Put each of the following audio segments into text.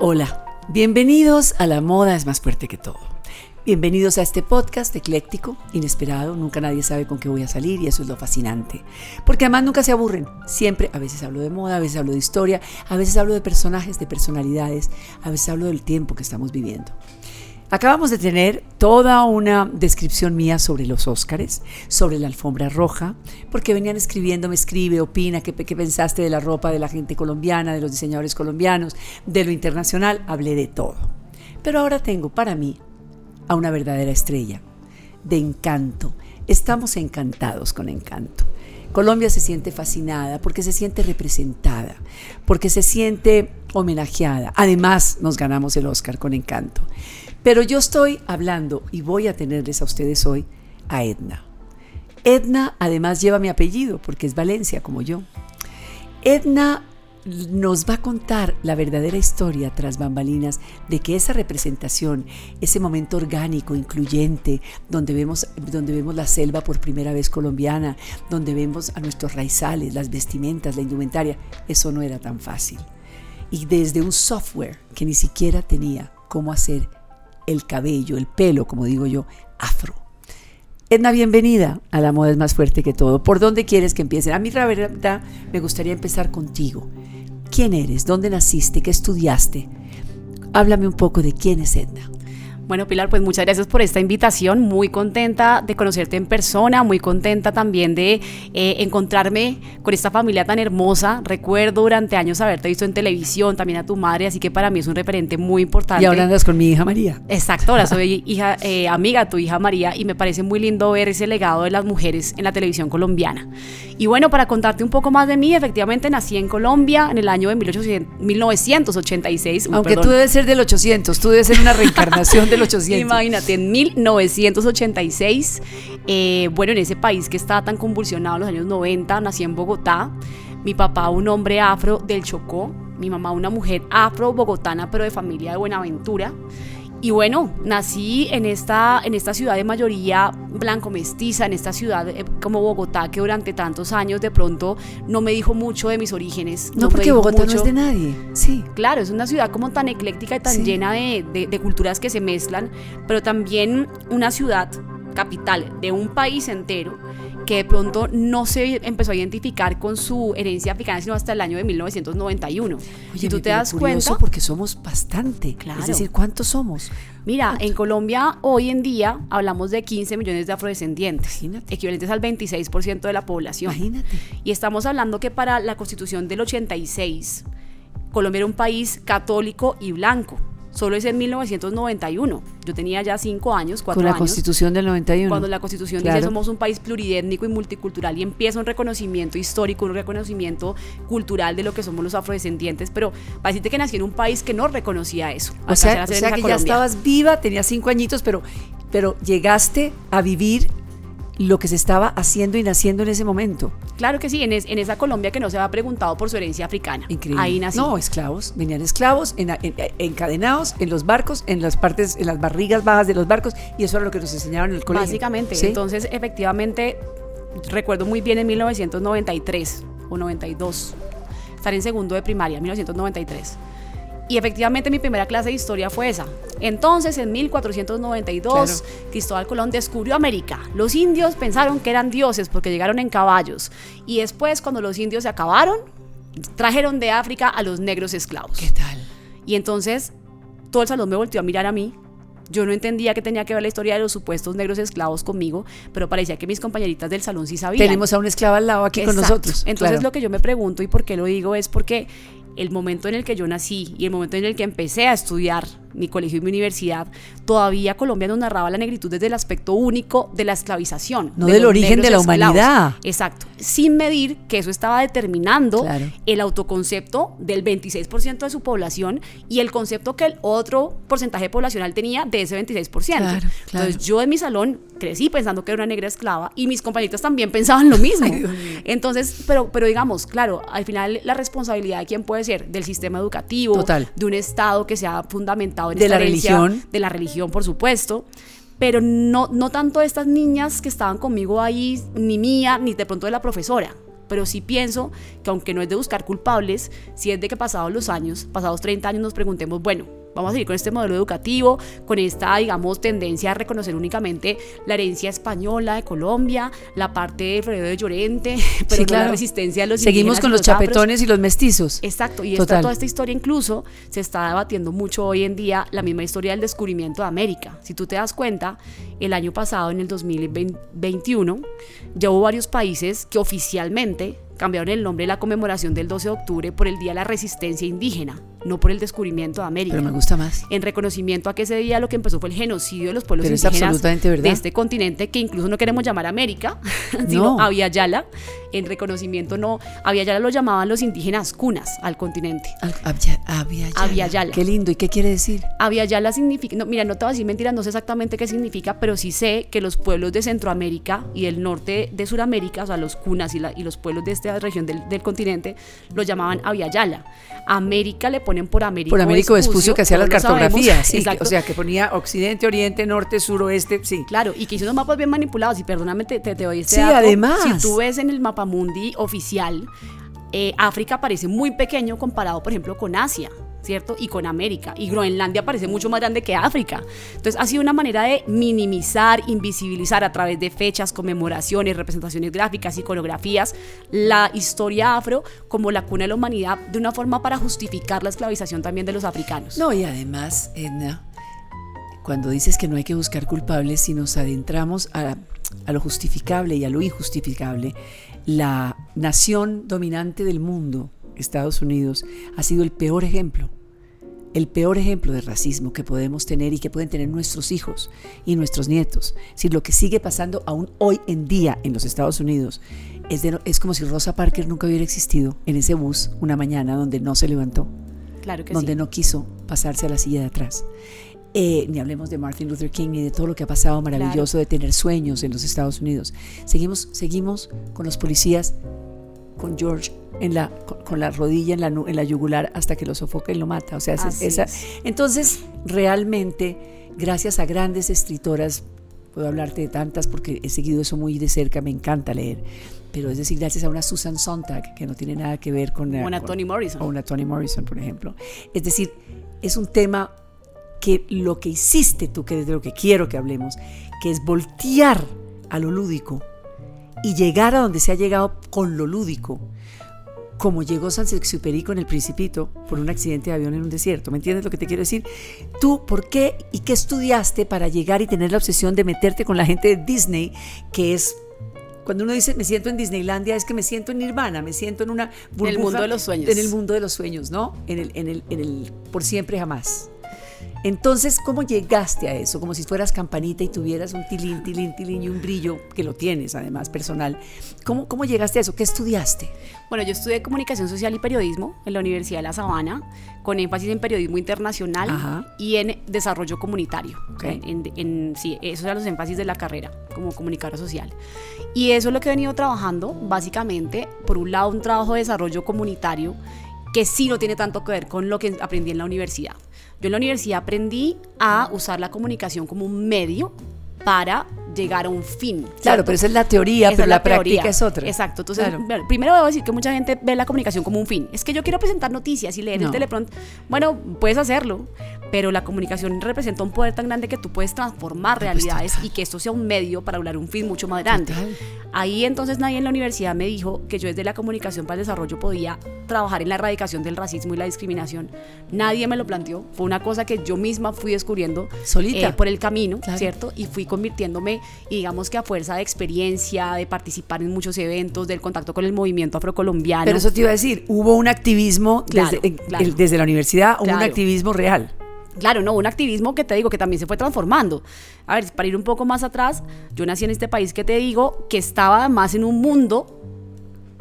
Hola, bienvenidos a La Moda es más fuerte que todo. Bienvenidos a este podcast ecléctico, inesperado, nunca nadie sabe con qué voy a salir y eso es lo fascinante. Porque además nunca se aburren, siempre, a veces hablo de moda, a veces hablo de historia, a veces hablo de personajes, de personalidades, a veces hablo del tiempo que estamos viviendo. Acabamos de tener toda una descripción mía sobre los Óscares, sobre la alfombra roja, porque venían escribiendo, me escribe, opina, qué, pensaste de la ropa de la gente colombiana, de los diseñadores colombianos, de lo internacional, hablé de todo. Pero ahora tengo para mí a una verdadera estrella, de encanto. Estamos encantados con encanto. Colombia se siente fascinada porque se siente representada, porque se siente homenajeada. Además, nos ganamos el Oscar con encanto. Pero yo estoy hablando y voy a tenerles a ustedes hoy a Edna. Edna además lleva mi apellido porque es Valencia como yo. Edna nos va a contar la verdadera historia tras bambalinas de que esa representación, ese momento orgánico, incluyente, donde vemos, donde vemos la selva por primera vez colombiana, donde vemos a nuestros raizales, las vestimentas, la indumentaria, eso no era tan fácil. Y desde un software que ni siquiera tenía cómo hacer el cabello, el pelo, como digo yo, afro. Edna, bienvenida a La Moda es más fuerte que todo. ¿Por dónde quieres que empiece? A mí, la verdad, me gustaría empezar contigo. ¿Quién eres? ¿Dónde naciste? ¿Qué estudiaste? Háblame un poco de quién es Edna. Bueno, Pilar, pues muchas gracias por esta invitación. Muy contenta de conocerte en persona, muy contenta también de eh, encontrarme con esta familia tan hermosa. Recuerdo durante años haberte visto en televisión, también a tu madre, así que para mí es un referente muy importante. Y ahora andas con mi hija María. Exacto, ahora soy hija, eh, amiga tu hija María y me parece muy lindo ver ese legado de las mujeres en la televisión colombiana. Y bueno, para contarte un poco más de mí, efectivamente nací en Colombia en el año de 1986. Aunque tú debes ser del 800, tú debes ser una reencarnación de 800. Imagínate, en 1986, eh, bueno, en ese país que estaba tan convulsionado en los años 90, nací en Bogotá. Mi papá, un hombre afro del Chocó, mi mamá, una mujer afro-bogotana, pero de familia de Buenaventura. Y bueno, nací en esta, en esta ciudad de mayoría blanco mestiza, en esta ciudad eh, como Bogotá, que durante tantos años de pronto no me dijo mucho de mis orígenes. No, porque Bogotá no es de nadie. Sí. Claro, es una ciudad como tan ecléctica y tan llena de, de culturas que se mezclan, pero también una ciudad capital de un país entero que de pronto no se empezó a identificar con su herencia africana sino hasta el año de 1991. Oye, si tú te das cuenta, porque somos bastante, claro. Es decir, ¿cuántos somos? Mira, en Colombia hoy en día hablamos de 15 millones de afrodescendientes, equivalentes al 26% de la población. Imagínate. Y estamos hablando que para la Constitución del 86 Colombia era un país católico y blanco solo es en 1991. Yo tenía ya cinco años, cuatro años. Con la Constitución del 91. Cuando la Constitución dice somos un país pluridétnico y multicultural y empieza un reconocimiento histórico, un reconocimiento cultural de lo que somos los afrodescendientes, pero para decirte que nací en un país que no reconocía eso. O sea, o sea que ya estabas viva, tenías cinco añitos, pero, pero llegaste a vivir lo que se estaba haciendo y naciendo en ese momento. Claro que sí, en, esa Colombia que no se había preguntado por su herencia africana. Increíble. Ahí nació. No, esclavos, venían esclavos encadenados en los barcos, en las partes, en las barrigas bajas de los barcos, y eso era lo que nos enseñaban en el colegio. Básicamente, entonces efectivamente, recuerdo muy bien en 1993 o 92, estar en segundo de primaria, 1993 y efectivamente mi primera clase de historia fue esa. Entonces, en 1492, Cristóbal Colón descubrió América. Los indios pensaron que eran dioses porque llegaron en caballos. Y después, cuando los indios se acabaron, trajeron de África a los negros esclavos. ¿Qué tal? Y entonces, todo el salón me volteó a mirar a mí. Yo no entendía que tenía que ver la historia de los supuestos negros esclavos conmigo, pero parecía que mis compañeritas del salón sí sabían. Tenemos a un esclavo al lado aquí con nosotros. Entonces lo que yo me pregunto y por qué lo digo es porque el momento en el que yo nací y el momento en el que empecé a estudiar mi colegio y mi universidad, todavía Colombia nos narraba la negritud desde el aspecto único de la esclavización. No del origen de la humanidad. Exacto. Sin medir que eso estaba determinando el autoconcepto del 26% de su población y el concepto que el otro porcentaje poblacional tenía de ese 26%. Entonces yo en mi salón crecí pensando que era una negra esclava y mis compañeritas también pensaban lo mismo. Entonces, pero, pero digamos, claro, al final la responsabilidad de quién puede ser del sistema educativo, de un Estado que sea de la religión. De la religión, por supuesto. Pero no, no tanto de estas niñas que estaban conmigo ahí, ni mía, ni de pronto de la profesora. pero sí pienso que aunque no es de buscar culpables, sí es de que pasados los años, pasados 30 años nos preguntemos, bueno, vamos a seguir con este modelo educativo, con esta, digamos, tendencia a reconocer únicamente la herencia española de Colombia, la parte de Fredo de Llorente, pero no la resistencia de los Seguimos con los, chapetones y los mestizos. Exacto, y esta, toda esta historia incluso se está debatiendo mucho hoy en día la misma historia del descubrimiento de América. Si tú te das cuenta, el año pasado, en el 2021, ya hubo varios países que oficialmente cambiaron el nombre de la conmemoración del 12 de octubre por el Día de la Resistencia Indígena no por el descubrimiento de América. Pero me gusta más. En reconocimiento a que ese día lo que empezó fue el genocidio de los pueblos indígenas de este continente, que incluso no queremos llamar América, sino no. En reconocimiento no, Yala lo llamaban los indígenas cunas al continente. Abya, Yala. Qué lindo, ¿y qué quiere decir? Yala significa, no, mira, no te voy a decir mentiras, no sé exactamente qué significa, pero sí sé que los pueblos de Centroamérica y el norte de Sudamérica, o sea, los cunas y, y los pueblos de esta región del, del continente, lo llamaban Yala. América le ponen por Américo. Por Américo Vespucio, que hacía las cartografías, sí, o sea, que ponía occidente, oriente, norte, sur, oeste, sí. Claro, y que hizo unos mapas bien manipulados, y perdóname, te, te, doy este Sí, además. Si tú ves en el mapa mundi oficial, eh, África parece muy pequeño comparado, por ejemplo, con Asia. ¿cierto? Y con América. Y Groenlandia parece mucho más grande que África. Entonces ha sido una manera de minimizar, invisibilizar a través de fechas, conmemoraciones, representaciones gráficas, iconografías, la historia afro como la cuna de la humanidad de una forma para justificar la esclavización también de los africanos. No, y además, Edna, cuando dices que no hay que buscar culpables, si nos adentramos a, a lo justificable y a lo injustificable, la nación dominante del mundo, Estados Unidos, ha sido el peor ejemplo el peor ejemplo de racismo que podemos tener y que pueden tener nuestros hijos y nuestros nietos. Si lo que sigue pasando aún hoy en día en los Estados Unidos es, es como si Rosa Parker nunca hubiera existido en ese bus una mañana donde no se levantó, claro que donde no quiso pasarse a la silla de atrás. Eh, ni hablemos de Martin Luther King ni de todo lo que ha pasado maravilloso de tener sueños en los Estados Unidos. Seguimos, seguimos con los policías, con George en la, con, la rodilla en la, en la yugular hasta que lo sofoca y lo mata. O sea, esa, entonces realmente, gracias a grandes escritoras, puedo hablarte de tantas porque he seguido eso muy de cerca, me encanta leer, pero es decir, gracias a una Susan Sontag, que no tiene nada que ver con... Una Toni Morrison. O una Toni Morrison, por ejemplo. Es decir, es un tema que lo que hiciste tú, que es de lo que quiero que hablemos, que es voltear a lo lúdico y llegar a donde se ha llegado con lo lúdico como llegó Saint-Exupéry con el Principito por un accidente de avión en un desierto. ¿Me entiendes lo que te quiero decir? Tú, ¿por qué y qué estudiaste para llegar y tener la obsesión de meterte con la gente de Disney, que es cuando uno dice me siento en Disneylandia es que me siento en Nirvana, me siento en una burbuja, en el mundo de los sueños. En el mundo de los sueños, ¿no? En el, en el, en el por siempre jamás. Entonces, ¿cómo llegaste a eso? Como si fueras campanita y tuvieras un tilín, tilín, tilín y un brillo, que lo tienes además personal. ¿Cómo, cómo llegaste a eso? ¿Qué estudiaste? Bueno, yo estudié comunicación social y periodismo en la Universidad de La Sabana, con énfasis en periodismo internacional y en desarrollo comunitario. En, sí, esos eran los énfasis de la carrera como comunicadora social. Y eso es lo que he venido trabajando, básicamente, por un lado, un trabajo de desarrollo comunitario que sí no tiene tanto que ver con lo que aprendí en la universidad. Yo en la universidad aprendí a usar la comunicación como un medio para llegar a un fin. Claro, pero esa es la teoría, pero la, práctica es otra. Exacto. Entonces, primero debo decir que mucha gente ve la comunicación como un fin. Es que yo quiero presentar noticias y leer el teleprompter. Bueno, puedes hacerlo, pero la comunicación representa un poder tan grande que tú puedes transformar pues realidades y que esto sea un medio para hablar un fin mucho más grande. Ahí entonces nadie en la universidad me dijo que yo desde la comunicación para el desarrollo podía trabajar en la erradicación del racismo y la discriminación. Nadie me lo planteó. Fue una cosa que yo misma fui descubriendo Solita. Eh, por el camino, ¿cierto? Y fui convirtiéndome, y digamos que a fuerza de experiencia, de participar en muchos eventos, del contacto con el movimiento afrocolombiano. Pero eso te iba a decir, hubo un activismo desde, desde la universidad, hubo un activismo real. Claro, no, un activismo que te digo que también se fue transformando. A ver, para ir un poco más atrás, yo nací en este país que te digo que estaba más en un mundo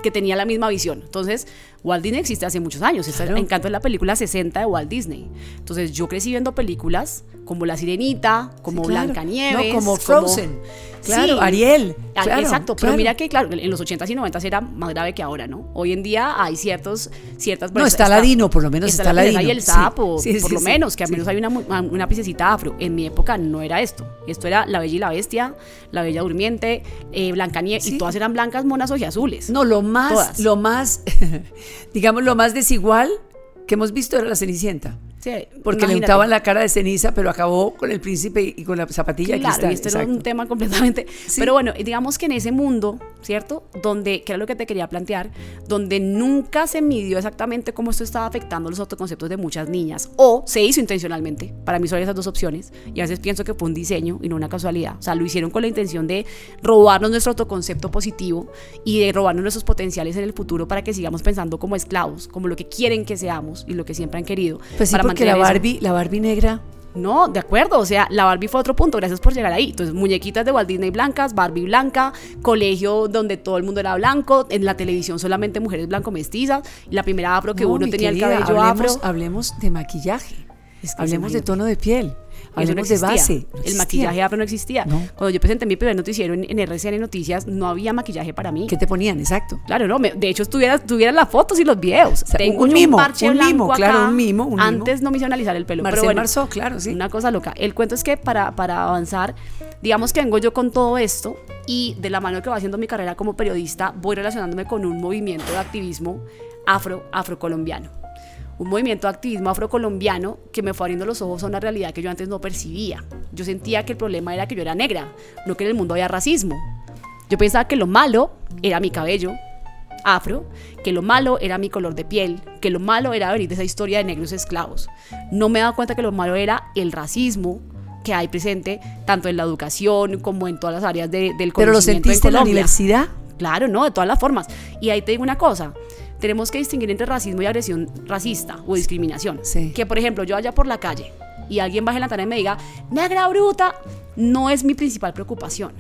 que tenía la misma visión. Entonces, Walt Disney existe hace muchos años. Está en encanto de la película 60 de Walt Disney. Entonces, yo crecí viendo películas como La Sirenita, como Blancanieves, como Frozen. Claro, Sí. Ariel. Ah, claro, Exacto, pero claro. mira que, claro, en los 80s y 90s era más grave que ahora, ¿no? Hoy en día hay ciertos, ciertas... No, está Ladino, por lo menos está la Ladino. y el Sí, sapo, sí, por sí, lo sí, menos, que al sí. menos hay una, una princesita afro. En mi época no era esto. Esto era La Bella y la Bestia, La Bella Durmiente, eh, Blancanieves, Sí. y todas eran blancas, monas azules. No, lo más, Todas. lo más, digamos, lo más desigual que hemos visto era la Cenicienta. Sí, Porque le untaban la cara de ceniza, pero acabó con el príncipe y con la zapatilla. Claro, y este era un tema completamente. Sí. Pero bueno, digamos que en ese mundo, ¿cierto? Donde, que era lo que te quería plantear, donde nunca se midió exactamente cómo esto estaba afectando los autoconceptos de muchas niñas, o se hizo intencionalmente. Para mí son esas dos opciones. Y a veces pienso que fue un diseño y no una casualidad. O sea, lo hicieron con la intención de robarnos nuestro autoconcepto positivo y de robarnos nuestros potenciales en el futuro para que sigamos pensando como esclavos, como lo que quieren que seamos y lo que siempre han querido. Pues sí, para porque la eso. Barbie, la Barbie negra, No, de acuerdo, o sea, la Barbie fue otro punto, gracias por llegar ahí. Entonces, muñequitas de Walt Disney blancas, Barbie blanca, colegio donde todo el mundo era blanco, en la televisión solamente mujeres blanco mestizas, la primera afro que No, uno tenía querida, el cabello hablemos, afro. Hablemos de maquillaje. Es que hablemos de tono de piel. Eso no de existía. base. No el maquillaje afro no existía. No. Cuando yo presenté mi primer noticiero en, en RCN Noticias, no había maquillaje para mí. ¿Qué te ponían? Exacto. Claro, no, me- de hecho tuvieras tuviera las fotos y los videos. sea, Tengo un mimo, parche un mimo, claro, un mimo, un mimo. Antes no me hizo analizar el pelo. Marcel pero bueno, Marceau, claro, sí. Una cosa loca. El cuento es que para, para avanzar, digamos que vengo yo con todo esto y de la mano que va haciendo mi carrera como periodista, voy relacionándome con un movimiento de activismo afro, afrocolombiano. Un movimiento de activismo afrocolombiano que me fue abriendo los ojos a una realidad que yo antes no percibía. Yo sentía que el problema era que yo era negra, no que en el mundo había racismo. Yo pensaba que lo malo era mi cabello afro, que lo malo era mi color de piel, que lo malo era venir de esa historia de negros esclavos. No me he dado cuenta que lo malo era el racismo que hay presente tanto en la educación como en todas las áreas de- del Pero lo conocimiento sentiste en la Colombia. universidad. Claro, no, de todas las formas. Y ahí te digo una cosa. Tenemos que distinguir entre racismo y agresión racista o discriminación. Sí. Que, por ejemplo, yo vaya por la calle y alguien baje la tarea y me diga, negra bruta, no es mi principal preocupación.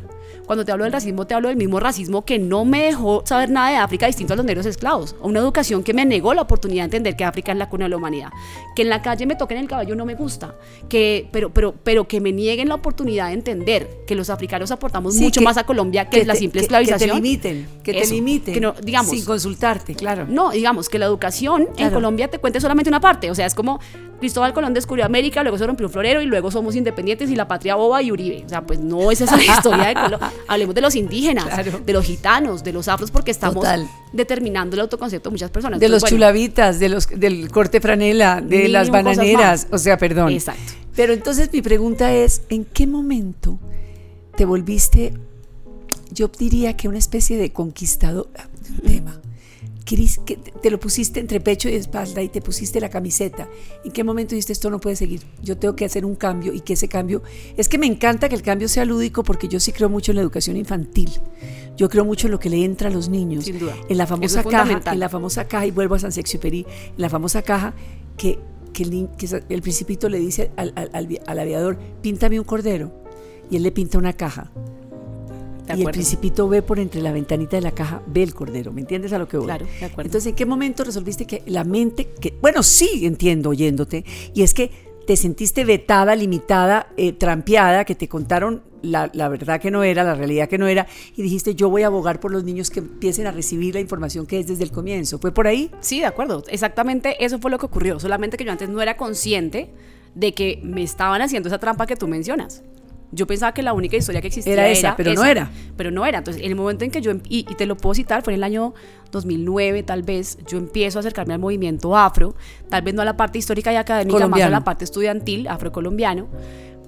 Cuando te hablo del racismo, te hablo del mismo racismo que no me dejó saber nada de África distinto a los negros esclavos. O una educación que me negó la oportunidad de entender que África es la cuna de la humanidad. Que en la calle me toquen el cabello no me gusta. Que, pero, pero, pero que me nieguen la oportunidad de entender que los africanos aportamos Sí, mucho que- más a Colombia que, la te- simple que- esclavización. Que te limiten, que te limiten. no- digamos, Sin consultarte, claro. no, digamos que la educación en. Colombia te cuente solamente una parte. O sea, es como Cristóbal Colón descubrió América, luego se rompió un florero y luego somos independientes y la patria boba y Uribe. O sea, pues no es esa la historia de Colombia. Hablemos de los indígenas, Claro. de los gitanos, de los afros, porque estamos Total. determinando el autoconcepto de muchas personas. De los bueno, chulavitas, de los, del corte franela, de las bananeras. O sea, perdón. Exacto. Pero entonces mi pregunta es, ¿en qué momento te volviste, yo diría que una especie de conquistador, ah, un tema, Cris, que te lo pusiste entre pecho y espalda y te pusiste la camiseta. ¿En qué momento dijiste esto no puede seguir? Yo tengo que hacer un cambio y que ese cambio, es que me encanta que el cambio sea lúdico porque yo sí creo mucho en la educación infantil. Yo creo mucho en lo que le entra a los niños. Sin duda. En la famosa caja, en la famosa caja, y vuelvo a San Exupéry, en la famosa caja que, que, el, que el principito le dice al, al- al aviador, píntame un cordero. Y él le pinta una caja. De y el principito ve por entre la ventanita de la caja, ve el cordero. ¿Me entiendes a lo que voy? Claro, de acuerdo. Entonces, ¿en qué momento resolviste que la mente, que bueno, sí entiendo oyéndote, y es que te sentiste vetada, limitada, eh, trampeada, que te contaron la, la verdad que no era, la realidad que no era, y dijiste, yo voy a abogar por los niños que empiecen a recibir la información que es desde el comienzo. ¿Fue por ahí? Sí, de acuerdo. Exactamente eso fue lo que ocurrió. Solamente que yo antes no era consciente de que me estaban haciendo esa trampa que tú mencionas. Yo pensaba que la única historia que existía Era esa, pero no era. Pero no era. Entonces, en el momento en que yo, em- y, y te lo puedo citar, fue en el año 2009 tal vez, yo empiezo a acercarme al movimiento afro, tal vez no a la parte histórica y académica, más a Colombiano. la parte estudiantil, afrocolombiano.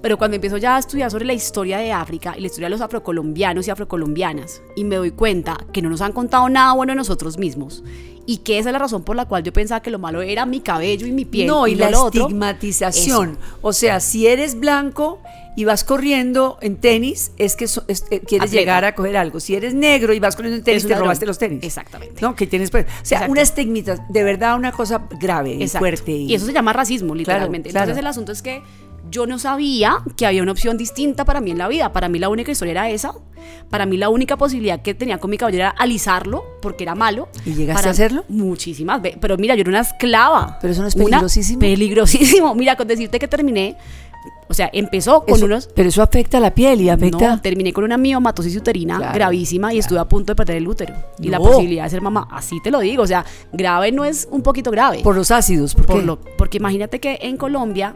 Pero cuando empiezo ya a estudiar sobre la historia de África y la historia de los afrocolombianos y afrocolombianas, y me doy cuenta que no nos han contado nada bueno de nosotros mismos, y que esa es la razón por la cual yo pensaba que lo malo era mi cabello y mi piel. no, y, no la lo otro, estigmatización. O sea, si eres blanco y vas corriendo en tenis, es que so- es- eh, quieres Atleta. llegar a coger algo. Si eres negro y vas corriendo en tenis, te robaste los tenis. Exactamente. No, que tienes pues, o sea, Exacto. una estigmatización, de verdad una cosa grave y fuerte. Y eso se llama racismo, literalmente. claro. Entonces el asunto es que yo no sabía que había una opción distinta para mí en la vida. Para mí la única historia era esa. Para mí la única posibilidad que tenía con mi cabello era alisarlo, porque era malo. ¿Y llegaste Para- a hacerlo? Muchísimas veces. Pero mira, yo era una esclava. Pero eso no es Una- peligrosísimo. peligrosísimo. Mira, con decirte que terminé O sea, empezó con Eso- unos... Pero eso afecta a la piel y afecta... No, terminé con una miomatosis uterina Claro, gravísima y estuve a punto de perder el útero. Y la No. posibilidad de ser mamá, así te lo digo. O sea, grave no es un poquito grave. por los ácidos, ¿por, Por qué? lo- porque imagínate que en Colombia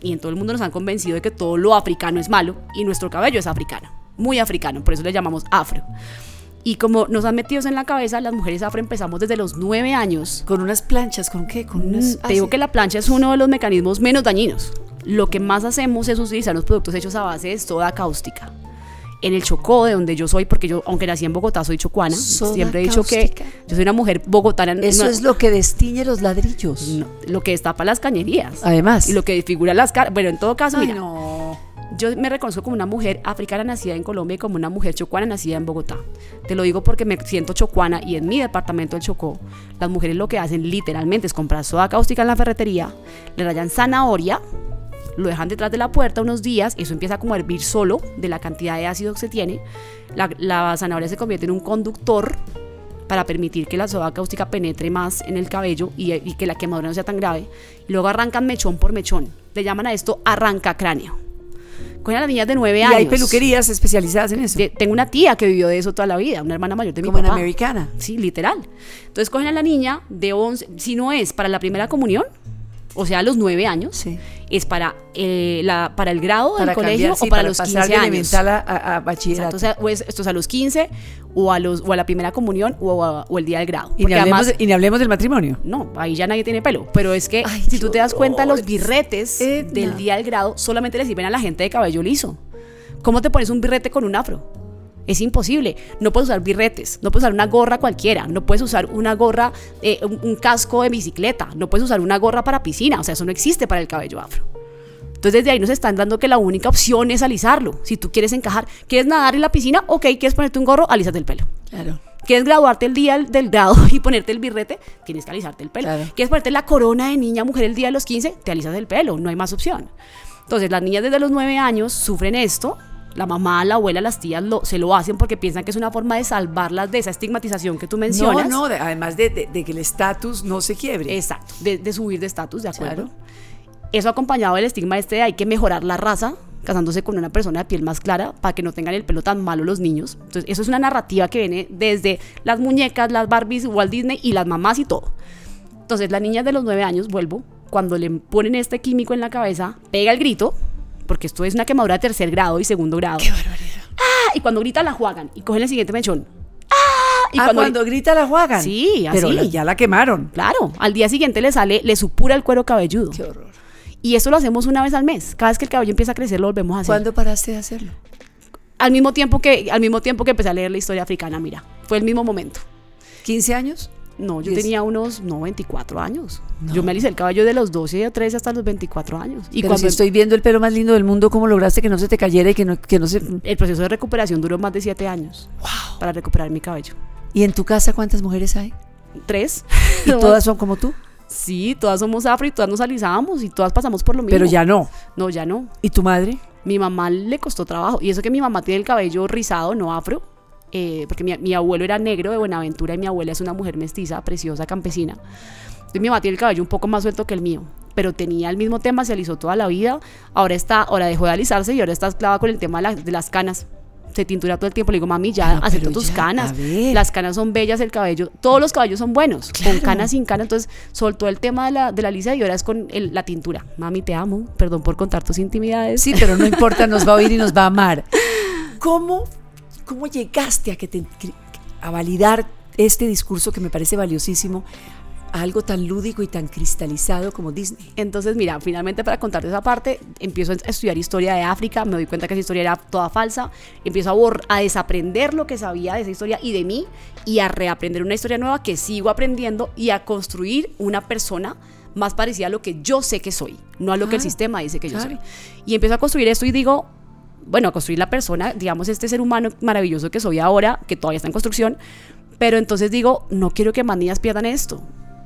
y en todo el mundo nos han convencido de que todo lo africano es malo y nuestro cabello es africano, muy africano, por eso le llamamos afro. Y como nos han metido en la cabeza, las mujeres afro empezamos desde los nueve años. Con unas planchas, ¿con qué? Con unas... Mm, Te digo que la plancha es uno de los mecanismos menos dañinos. Lo que más hacemos es utilizar los productos hechos a base de soda cáustica. En el Chocó, de donde yo soy, porque yo, aunque nací en Bogotá, soy chocuana, Soda siempre he dicho cáustica. que yo soy una mujer bogotana. Eso es lo que destiñe los ladrillos. no, lo que destapa las cañerías. Además. Y lo que desfigura las caras. Bueno, en todo caso, Ay, mira, no. yo me reconozco como una mujer africana nacida en Colombia y como una mujer chocuana nacida en Bogotá. Te lo digo porque me siento chocuana y en mi departamento del Chocó, las mujeres lo que hacen literalmente es comprar soda cáustica en la ferretería, le rayan zanahoria, lo dejan detrás de la puerta unos días, eso empieza como a hervir solo de la cantidad de ácido que se tiene, la, la zanahoria se convierte en un conductor para permitir que la soda cáustica penetre más en el cabello y, y que la quemadura no sea tan grave. Y luego arrancan mechón por mechón. Le llaman a esto arranca cráneo. Cogen a las niñas de 9 Y años. hay peluquerías especializadas en eso. Tengo una tía que vivió de eso toda la vida, una hermana mayor de mi como en papá. americana. Sí, literal. Entonces cogen a la niña de 11, si no es para la primera comunión, o sea, a los 9 años, Sí. es para, eh, la, para el grado Para del colegio cambiar, sí, o para, los pasar 15 de años. elemental a, a- a bachillerato. Exacto, o sea, o es- esto es a los 15 o a, los, o a la primera comunión o, a- o el día del grado. y, ni hablemos, además, de- y ni hablemos del matrimonio. no, ahí ya nadie tiene pelo. Pero es que Ay, si tú te das cuenta, los birretes Edna. del día del grado solamente le sirven a la gente de cabello liso. ¿Cómo te pones un birrete con un afro? Es imposible. No puedes usar birretes, no puedes usar una gorra cualquiera, no puedes usar una gorra, eh, un, un casco de bicicleta, no puedes usar una gorra para piscina. O sea, eso no existe para el cabello afro. Entonces desde ahí nos están dando que la única opción es alisarlo. Si tú quieres encajar, ¿quieres nadar en la piscina? Ok, ¿quieres ponerte un gorro? Alízate el pelo. Claro. ¿Quieres graduarte el día del- del grado y ponerte el birrete? Tienes que alisarte el pelo. Claro. ¿Quieres ponerte la corona de niña mujer el día de los 15? Te alisas el pelo, no hay más opción. Entonces, las niñas desde los 9 años sufren esto. La mamá, la abuela, las tías lo- se lo hacen porque piensan que es una forma de salvarlas de esa estigmatización que tú mencionas. No, no, de- además de, de- de que el estatus no se quiebre. Exacto, de, subir de estatus, de acuerdo. Claro. Eso acompañado del estigma este de hay que mejorar la raza, casándose con una persona de piel más clara para que no tengan el pelo tan malo los niños. Entonces, eso es una narrativa que viene desde las muñecas, las Barbies, Walt Disney y las mamás y todo. Entonces, las niñas de los nueve años, vuelvo, cuando le ponen este químico en la cabeza, pega el grito, porque esto es una quemadura de tercer grado y segundo grado. ¡Qué barbaridad! ¡Ah! Y cuando grita la juegan y cogen el siguiente mechón. ¡Ah! Y ah, cuando, grita la juegan. Sí, Pero así. la- ya la quemaron. Claro, al día siguiente le sale, le supura el cuero cabelludo. Qué horror. Y eso lo hacemos una vez al mes. Cada vez que el cabello empieza a crecer, lo volvemos a hacer. ¿Cuándo paraste de hacerlo? Al mismo tiempo que, al mismo tiempo que empecé a leer la historia africana, mira, fue el mismo momento. ¿15 años? No, yo tenía unos, no, 24 años. No. Yo me alisé el cabello de los 12 o 13 hasta los 24 años. Y Pero cuando si estoy viendo el pelo más lindo del mundo, ¿cómo lograste que no se te cayera y que no, que no se... el proceso de recuperación duró más de 7 años para recuperar mi cabello. ¿Y en tu casa cuántas mujeres hay? ¿Tres? ¿Y todas son como tú? Sí, todas somos afro y todas nos alisábamos y todas pasamos por lo mismo. Pero ya no. No, ya no. ¿Y tu madre? Mi mamá le costó trabajo. Y eso que mi mamá tiene el cabello rizado, no afro. Eh, porque mi, mi abuelo era negro de Buenaventura y mi abuela es una mujer mestiza, preciosa, campesina. Entonces mi mamá tiene el cabello un poco más suelto que el mío. Pero tenía el mismo tema, se alisó toda la vida. Ahora está, ahora dejó de alisarse y ahora está esclava con el tema de, la- de las canas. Se tintura todo el tiempo. Le digo, mami, ya, acepta pero tus ya, canas. Las canas son bellas, el cabello. Todos los cabellos son buenos. Con canas, sin canas. Entonces soltó el tema de la, de la lisa y ahora es con el- la tintura. Mami, te amo. Perdón por contar tus intimidades. Sí, pero no importa, nos va a oír y nos va a amar. ¿Cómo, cómo llegaste a, que te- a validar este discurso que me parece valiosísimo a algo tan lúdico y tan cristalizado como Disney? Entonces, mira, finalmente para contarte esa parte, empiezo a estudiar historia de África, me doy cuenta que esa historia era toda falsa, empiezo a, a desaprender lo que sabía de esa historia y de mí y a reaprender una historia nueva que sigo aprendiendo y a construir una persona más parecida a lo que yo sé que soy, no a lo que el Claro, sistema dice que yo claro. soy. Y empiezo a construir esto y digo, bueno, a construir la persona, digamos, este ser humano maravilloso que soy ahora, que todavía está en construcción, pero entonces digo, no quiero que más niñas pierdan esto.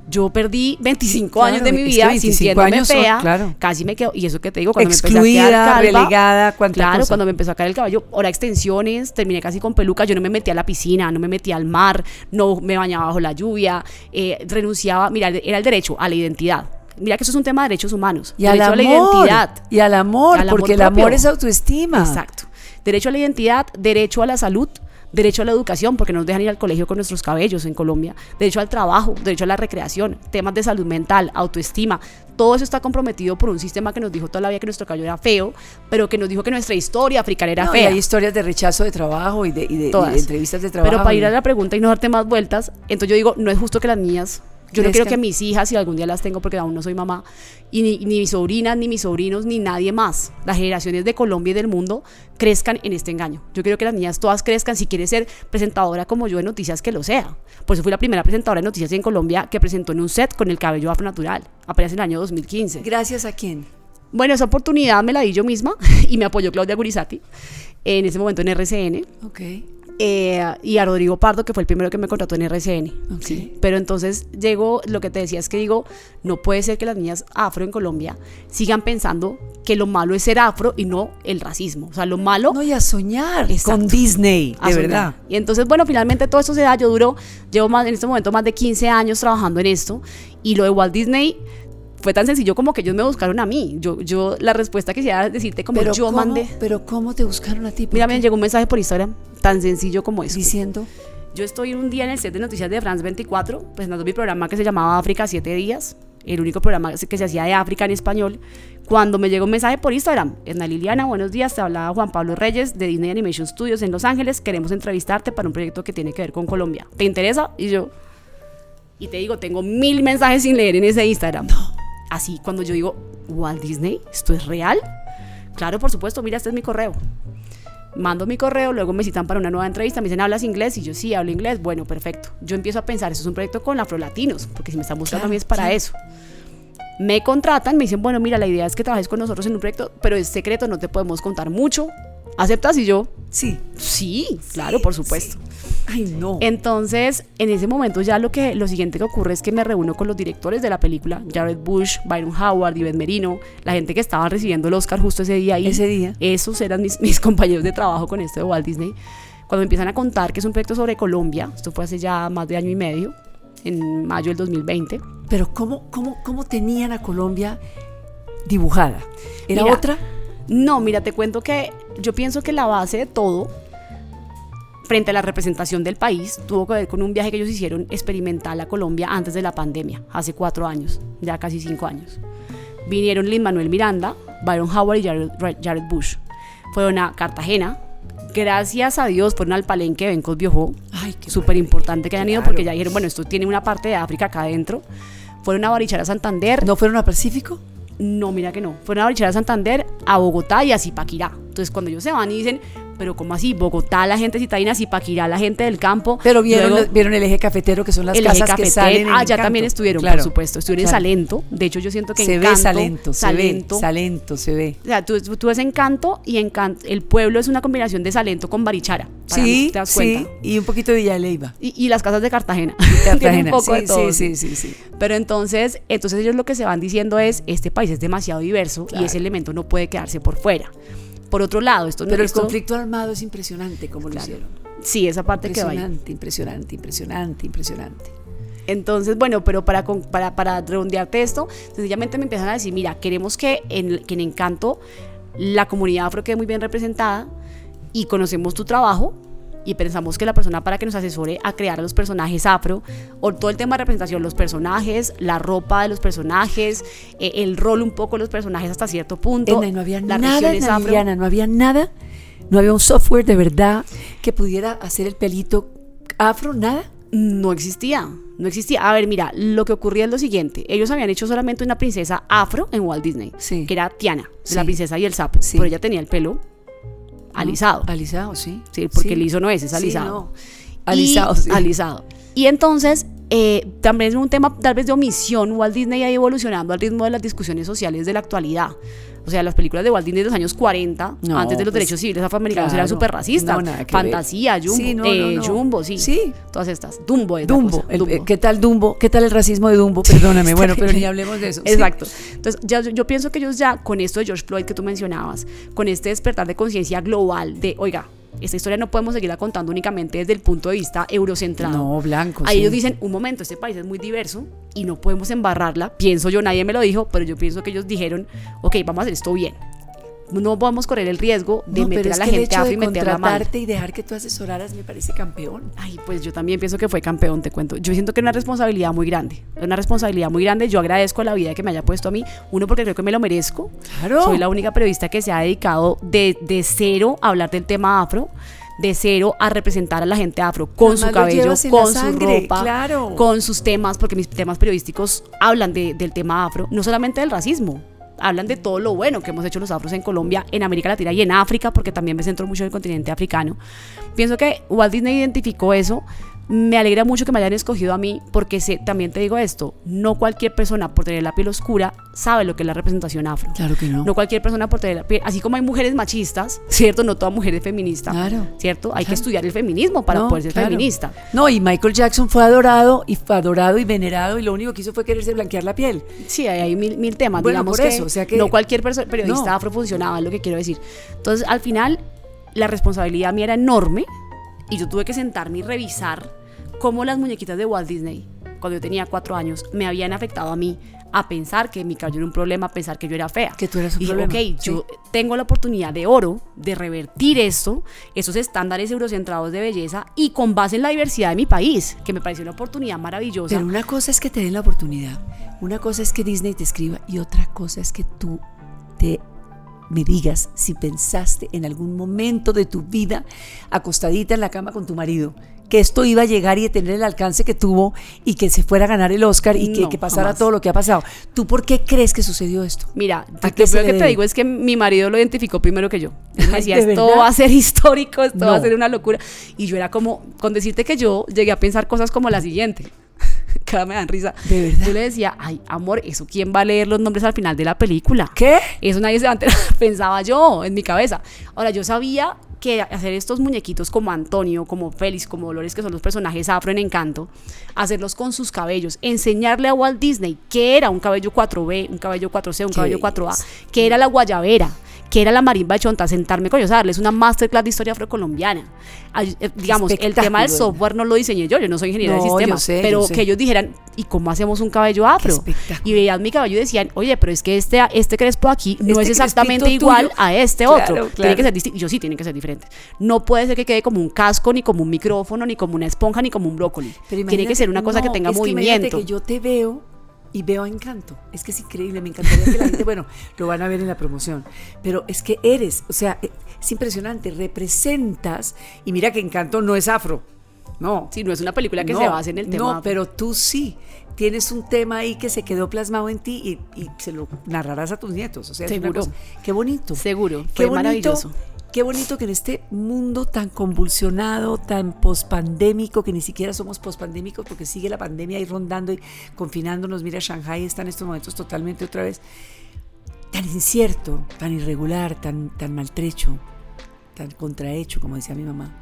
Yo perdí 25 Claro, años de mi vida 25 sintiéndome años son- fea, claro. casi me quedo, y eso que te digo, cuando me Excluida, empecé a quedar calva, relegada, claro, cosa. cuando me empezó a caer el cabello, ahora extensiones, terminé casi con peluca, yo no me metía a la piscina, no me metía al mar, no me bañaba bajo la lluvia, eh, renunciaba, mira, era el derecho a la identidad, Mira que eso es un tema de derechos humanos. Y al derecho amor. a la identidad. Y al amor, Y al amor porque el amor es autoestima. Exacto. Derecho a la identidad, derecho a la salud, derecho a la educación, porque no nos dejan ir al colegio con nuestros cabellos en Colombia, derecho al trabajo, derecho a la recreación, temas de salud mental, autoestima. Todo eso está comprometido por un sistema que nos dijo toda la vida que nuestro cabello era feo, pero que nos dijo que nuestra historia africana era No, y fea. hay historias de rechazo de trabajo y de, y de- y entrevistas de trabajo. Pero para ir a y- la pregunta y no darte más vueltas, entonces yo digo, no es justo que las niñas, yo no quiero Crezcan. que mis hijas, si algún día las tengo porque aún no soy mamá, y ni, ni mis sobrinas, ni mis sobrinos, ni nadie más, las generaciones de Colombia y del mundo, crezcan en este engaño. Yo quiero que las niñas todas crezcan, si quieres ser presentadora como yo de noticias, que lo sea. Por eso fui la primera presentadora de noticias en Colombia que presentó en un set con el cabello afro natural, apenas en el año 2015. Gracias a quién. Bueno, esa oportunidad me la di yo misma y me apoyó Claudia Gurizati, en ese momento en RCN. Ok. Eh, y a Rodrigo Pardo, que fue el primero que me contrató en RCN. Sí. Pero entonces llego, lo que te decía es que digo, no puede ser que las niñas afro en Colombia sigan pensando que lo malo es ser afro y no el racismo. O sea, lo malo No, y a soñar Exacto. con Disney, de verdad. Y entonces, bueno, finalmente todo esto se da. Yo duro, llevo más, en este momento más de 15 años trabajando en esto. Y lo de Walt Disney fue tan sencillo como que ellos me buscaron a mí. Yo, yo la respuesta quisiera decirte como Pero yo ¿cómo, mandé. Pero ¿cómo te buscaron a ti? ¿Por Mira, me llegó un mensaje por Instagram tan sencillo como eso. Diciendo, Yo estoy un día en el set de noticias de France 24, presentando mi programa que se llamaba África 7 días, el único programa que se hacía de África en español, cuando me llegó un mensaje por Instagram. Edna Liliana, buenos días, te hablaba Juan Pablo Reyes de Disney Animation Studios en Los Ángeles, queremos entrevistarte para un proyecto que tiene que ver con Colombia. ¿Te interesa? Y yo, y te digo, tengo mil mensajes sin leer en ese Instagram. Así, cuando yo digo, Walt Disney, ¿esto es real? Claro, por supuesto, mira, este es mi correo mando mi correo, luego me citan para una nueva entrevista, me dicen, ¿hablas inglés? Y yo, sí, hablo inglés. Bueno, perfecto. Yo empiezo a pensar, eso es un proyecto con afrolatinos, porque si me están buscando Claro, a mí es para eso. Me contratan, me dicen, bueno, mira, la idea es que trabajes con nosotros en un proyecto, pero es secreto, no te podemos contar mucho. ¿Aceptas? Y yo, sí. sí, claro, por supuesto. Ay, no. Entonces, en ese momento ya lo que lo siguiente que ocurre es que me reúno con los directores de la película, Jared Bush, Byron Howard, Yvette Merino, la gente que estaba recibiendo el Oscar justo ese día ahí. Ese día. Esos eran mis, mis compañeros de trabajo con esto de Walt Disney. Cuando me empiezan a contar que es un proyecto sobre Colombia, esto fue hace ya más de año y medio, en mayo del 2020. Pero ¿cómo, cómo, cómo tenían a Colombia dibujada? ¿Era Mira, otra? No, mira, te cuento que yo pienso que la base de todo, frente a la representación del país, tuvo que ver con un viaje que ellos hicieron experimental a Colombia antes de la pandemia, hace cuatro años, ya casi cinco años. Vinieron Lin Manuel Miranda, Byron Howard y Jared, Bush. Fueron a Cartagena. Gracias a Dios fueron al palenque de Bencos Biojó. Ay, qué Súper importante que hayan ido Claro. porque ya dijeron, bueno, esto tiene una parte de África acá adentro. Fueron a Barichara Santander. ¿No fueron a Pacífico? No, mira que no. Fueron a Barichara Santander, a Bogotá y a Zipaquirá. Entonces, cuando ellos se van y dicen, pero ¿cómo así? Bogotá, la gente citadina, Zipaquirá, la gente del campo. Pero vieron, Luego, vieron el eje cafetero, que son las el eje casas que salen en Ah, ya Encanto. también estuvieron, Claro, por supuesto. Estuvieron claro. en Salento. De hecho, yo siento que Se ve Encanto, Salento, se ve, Salento. Salento, se ve. O sea, tú, tú ves Encanto y Encanto. El pueblo es una combinación de Salento con Barichara. para mí, Sí, ¿Te das sí, y un poquito de Villa de Leyva. Y, y las casas de Cartagena. Cartagena, un poco sí, de todo. sí, sí, sí, sí. Pero entonces, entonces ellos lo que se van diciendo es, este país es demasiado diverso Claro. y ese elemento no puede quedarse por fuera. Por otro lado, esto no Pero el esto- conflicto armado es impresionante como lo hicieron. Sí, esa parte que va. Impresionante, impresionante, impresionante, impresionante. Entonces, bueno, pero para, para, para redondearte esto, sencillamente me empiezan a decir, mira, queremos que en, que en Encanto la comunidad afro quede muy bien representada y conocemos tu trabajo y pensamos que la persona para que nos asesore a crear a los personajes afro, o todo el tema de representación, los personajes, la ropa de los personajes, eh, el rol un poco de los personajes hasta cierto punto, no había las nada, afro. No había nada, no había un software de verdad que pudiera hacer el pelito afro, nada. No existía, no existía. A ver, mira, lo que ocurría es lo siguiente. Ellos habían hecho solamente una princesa afro en Walt Disney, Sí. que era Tiana, Sí. la princesa y el sapo. Sí. Pero ella tenía el pelo alisado. Alisado, sí. Sí, porque Sí. liso no es, es Sí, alisado. no. Y- Alisado, sí. Alisado. Y entonces, eh, también es un tema tal vez de omisión. Walt Disney ha ido evolucionando al ritmo de las discusiones sociales de la actualidad. O sea, las películas de Walt Disney de los años 40, No, antes de los pues, derechos civiles afroamericanos, claro. eran súper racistas. No, Fantasía, ver. Jumbo, Sí, no, eh. Jumbo, sí. Sí. Todas estas. Dumbo es Dumbo, el- Dumbo. eh, ¿qué tal Dumbo? ¿Qué tal el racismo de Dumbo? Perdóname, bueno, pero ni hablemos de eso. Sí. Exacto. Entonces, ya, yo pienso que ellos ya, con esto de George Floyd que tú mencionabas, con este despertar de conciencia global de, oiga, Esta historia no podemos seguirla contando únicamente desde el punto de vista eurocentrado. No, blanco. Ahí sí. ellos dicen, un momento, este país es muy diverso y no podemos embarrarla. Pienso yo, nadie me lo dijo, pero yo pienso que ellos dijeron, ok, vamos a hacer esto bien. No vamos a correr el riesgo de No, meter a la gente de y meterla mal. y dejar que tú asesoraras me parece campeón. Ay, pues yo también pienso que fue campeón, te cuento. Yo siento que es una responsabilidad muy grande. Es una responsabilidad muy grande. Yo agradezco la vida que me haya puesto a mí. Uno, porque creo que me lo merezco. Claro. Soy la única periodista que se ha dedicado de, de cero a hablar del tema afro. De cero a representar a la gente afro con Además su lo cabello, con su sangre, ropa, claro. con sus temas, porque mis temas periodísticos hablan de- del tema afro, no solamente del racismo, hablan de todo lo bueno que hemos hecho los afros en Colombia, en América Latina y en África, porque también me centro mucho en el continente africano. Pienso que Walt Disney identificó eso. Me alegra mucho que me hayan escogido a mí, porque sé, también te digo esto, no cualquier persona por tener la piel oscura sabe lo que es la representación afro. Claro que no. No cualquier persona por tener la piel, así como hay mujeres machistas, ¿cierto? No toda mujer es feminista, Claro. ¿cierto? Hay que estudiar el feminismo para No, poder ser claro. feminista. No, y Michael Jackson fue adorado y fue adorado y venerado y lo único que hizo fue quererse blanquear la piel. Sí, hay, hay mil, mil temas. Bueno, Digamos por que, eso, o sea que- no cualquier periodista No. afro funcionaba, es lo que quiero decir. Entonces, al final, la responsabilidad mía era enorme y yo tuve que sentarme y revisar cómo las muñequitas de Walt Disney, cuando yo tenía cuatro años, me habían afectado a mí a pensar que mi cabello era un problema, a pensar que yo era fea. Que tú eras un y dije, problema, ok, yo tengo la oportunidad de oro de revertir esto, esos estándares eurocentrados de belleza y con base en la diversidad de mi país, que me pareció una oportunidad maravillosa. Pero una cosa es que te den la oportunidad, una cosa es que Disney te escriba y otra cosa es que tú te me digas si pensaste en algún momento de tu vida acostadita en la cama con tu marido que esto iba a llegar y tener el alcance que tuvo y que se fuera a ganar el Oscar y que, No, que pasara jamás. todo lo que ha pasado. ¿Tú por qué crees que sucedió esto? Mira, ¿A lo que le te debe? digo es que mi marido lo identificó primero que yo. Él me decía, ¿de esto verdad? va a ser histórico, esto va a No. ser una locura. Y yo era como, con decirte que yo llegué a pensar cosas como la siguiente. Cada me dan risa. ¿De verdad? Yo le decía, ay, amor, ¿eso quién va a leer los nombres al final de la película? ¿Qué? Eso nadie se va a enterar, pensaba yo en mi cabeza. Ahora, yo sabía que hacer estos muñequitos como Antonio, como Félix, como Dolores, que son los personajes afro en Encanto, hacerlos con sus cabellos, enseñarle a Walt Disney qué era un cabello 4B, un cabello 4C, un cabello belleza. 4A, qué era la guayabera, qué era la marimba de chonta, sentarme con ellos a darles una masterclass de historia afrocolombiana. Ay, eh, Digamos, el tema del software no lo diseñé yo, yo no soy ingeniera No, de sistemas, sé, pero que ellos dijeran, ¿y cómo hacemos un cabello afro? Y veían mi cabello y decían, oye, pero es que este, este crespo aquí no Este es exactamente igual tuyo. a este Claro, otro. claro. Tiene que ser distinto. Yo sí, tiene que ser diferente. No puede ser que quede como un casco, ni como un micrófono, ni como una esponja, ni como un brócoli. Pero tiene que ser una cosa que tenga es que movimiento. que yo te veo y veo encanto. Es que es increíble, me encantaría que la gente, bueno, lo van a ver en la promoción, pero es que eres, o sea, eh, es impresionante, representas, y mira que encanto no es afro, no. Sí, no es una película que no, se base en el tema. No, pero tú sí. Tienes un tema ahí que se quedó plasmado en ti y, y se lo narrarás a tus nietos. O sea, Seguro. cosa- Qué bonito. Seguro, Qué fue bonito, maravilloso. Qué bonito que en este mundo tan convulsionado, tan pospandémico, que ni siquiera somos pospandémicos porque sigue la pandemia ahí rondando y confinándonos. Mira, Shanghai está en estos momentos totalmente otra vez tan incierto, tan irregular, tan, tan maltrecho, tan contrahecho, como decía mi mamá.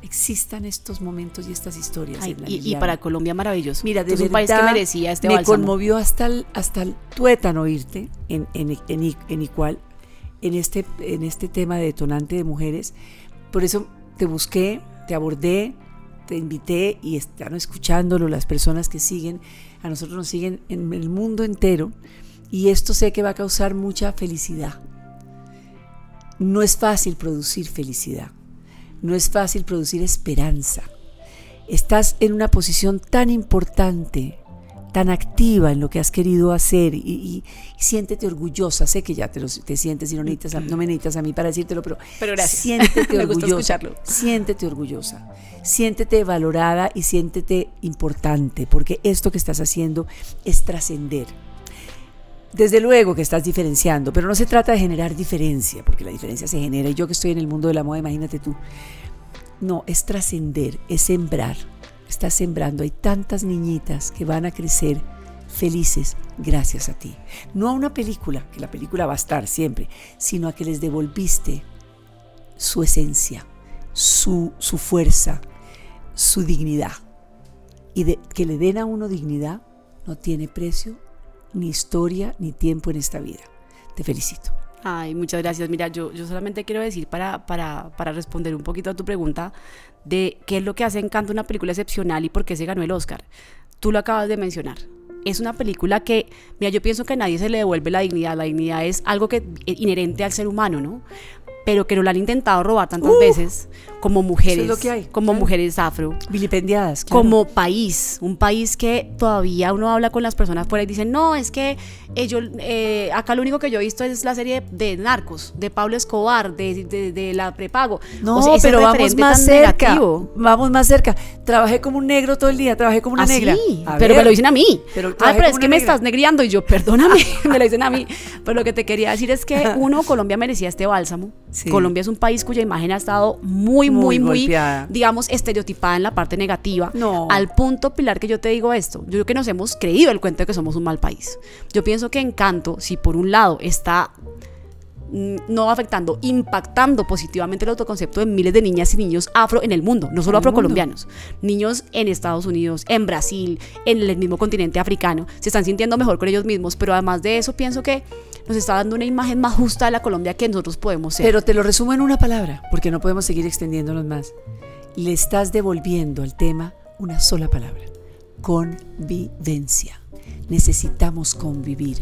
Existan estos momentos y estas historias. Ay, en la y, y para Colombia maravilloso. Mira, de es un país que merecía este me bálsamo. conmovió hasta el, hasta el tuétano oírte en, en, en, en en este, en este tema de detonante de mujeres. Por eso te busqué, te abordé, te invité y están escuchándolo las personas que siguen. A nosotros nos siguen en el mundo entero y esto sé que va a causar mucha felicidad. No es fácil producir felicidad. No es fácil producir esperanza. Estás en una posición tan importante, tan activa en lo que has querido hacer y, y- y siéntete orgullosa. Sé que ya te, sientes y no, necesitas a- no me necesitas a mí para decírtelo, pero, Pero gracias. siéntete Me gusta orgullosa. escucharlo. Siéntete orgullosa. Siéntete valorada y siéntete importante, porque esto que estás haciendo es trascender. Desde luego que estás diferenciando, pero no se trata de generar diferencia, porque la diferencia se genera. Y yo que estoy en el mundo de la moda, imagínate tú. No, es trascender, es sembrar. Estás sembrando. Hay tantas niñitas que van a crecer felices gracias a ti. No a una película, que la película va a estar siempre, sino a que les devolviste su esencia, su, su fuerza, su dignidad. Y que le den a uno dignidad no tiene precio, ni historia, ni tiempo en esta vida. Te felicito. Ay, muchas gracias. Mira, yo, yo solamente quiero decir para, para, para responder un poquito a tu pregunta de qué es lo que hace Encanto una película excepcional y por qué se ganó el Oscar. Tú lo acabas de mencionar. Es una película que, mira, yo pienso que a nadie se le devuelve la dignidad. La dignidad es algo que es inherente al ser humano, ¿no? Pero que no la han intentado robar tantas Uh, veces como mujeres, lo que hay, como claro. mujeres afro Vilipendiadas. claro. como país, un país que todavía uno habla con las personas fuera y dicen, no, es que ellos, eh, acá lo único que yo he visto es la serie de Narcos, de Pablo Escobar, de, de- de la prepago. No, O sea, pero vamos más cerca. negativo. Vamos más cerca. Trabajé como un negro todo el día, trabajé como una Ah, negra. sí, pero ver, me lo dicen a mí. Pero Ay, trabajé pero es que me estás negriando y yo, perdóname, me lo dicen a mí. Pero lo que te quería decir es que uno, Colombia merecía este bálsamo. Sí. Colombia es un país cuya imagen ha estado muy, muy, Muy muy, digamos, estereotipada en la parte negativa. No. Al punto, Pilar, que yo te digo esto. Yo creo que nos hemos creído el cuento de que somos un mal país. Yo pienso que Encanto, si por un lado está no afectando, impactando positivamente el autoconcepto de miles de niñas y niños afro en el mundo, no solo afrocolombianos, niños en Estados Unidos, en Brasil, en el mismo continente africano, se están sintiendo mejor con ellos mismos, pero además de eso pienso que nos está dando una imagen más justa de la Colombia que nosotros podemos ser. Pero te lo resumo en una palabra, porque no podemos seguir extendiéndonos más. Le estás devolviendo al tema una sola palabra. Convivencia. Necesitamos convivir,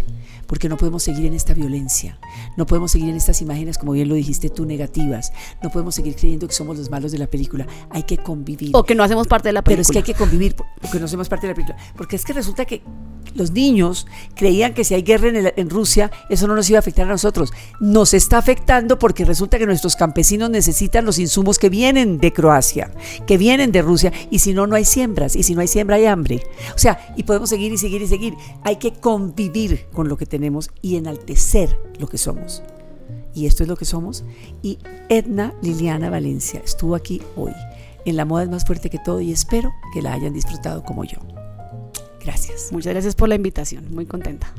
porque no podemos seguir en esta violencia, no podemos seguir en estas imágenes, como bien lo dijiste tú, negativas, no podemos seguir creyendo que somos los malos de la película, hay que convivir. o que no hacemos parte de la Pero película. es que hay que convivir porque no somos parte de la película. Porque es que resulta que los niños creían que si hay guerra en, el- en Rusia, eso no nos iba a afectar a nosotros. Nos está afectando porque resulta que nuestros campesinos necesitan los insumos que vienen de Croacia, que vienen de Rusia, y si no, no hay siembras, y si no hay siembra, hay hambre. O sea, y podemos seguir y seguir y hay que convivir con lo que tenemos y enaltecer lo que somos. Y esto es lo que somos. Y Edna Liliana Valencia estuvo aquí hoy. En la moda es más fuerte que todo y espero que la hayan disfrutado como yo. Gracias. Muchas gracias por la invitación. Muy contenta.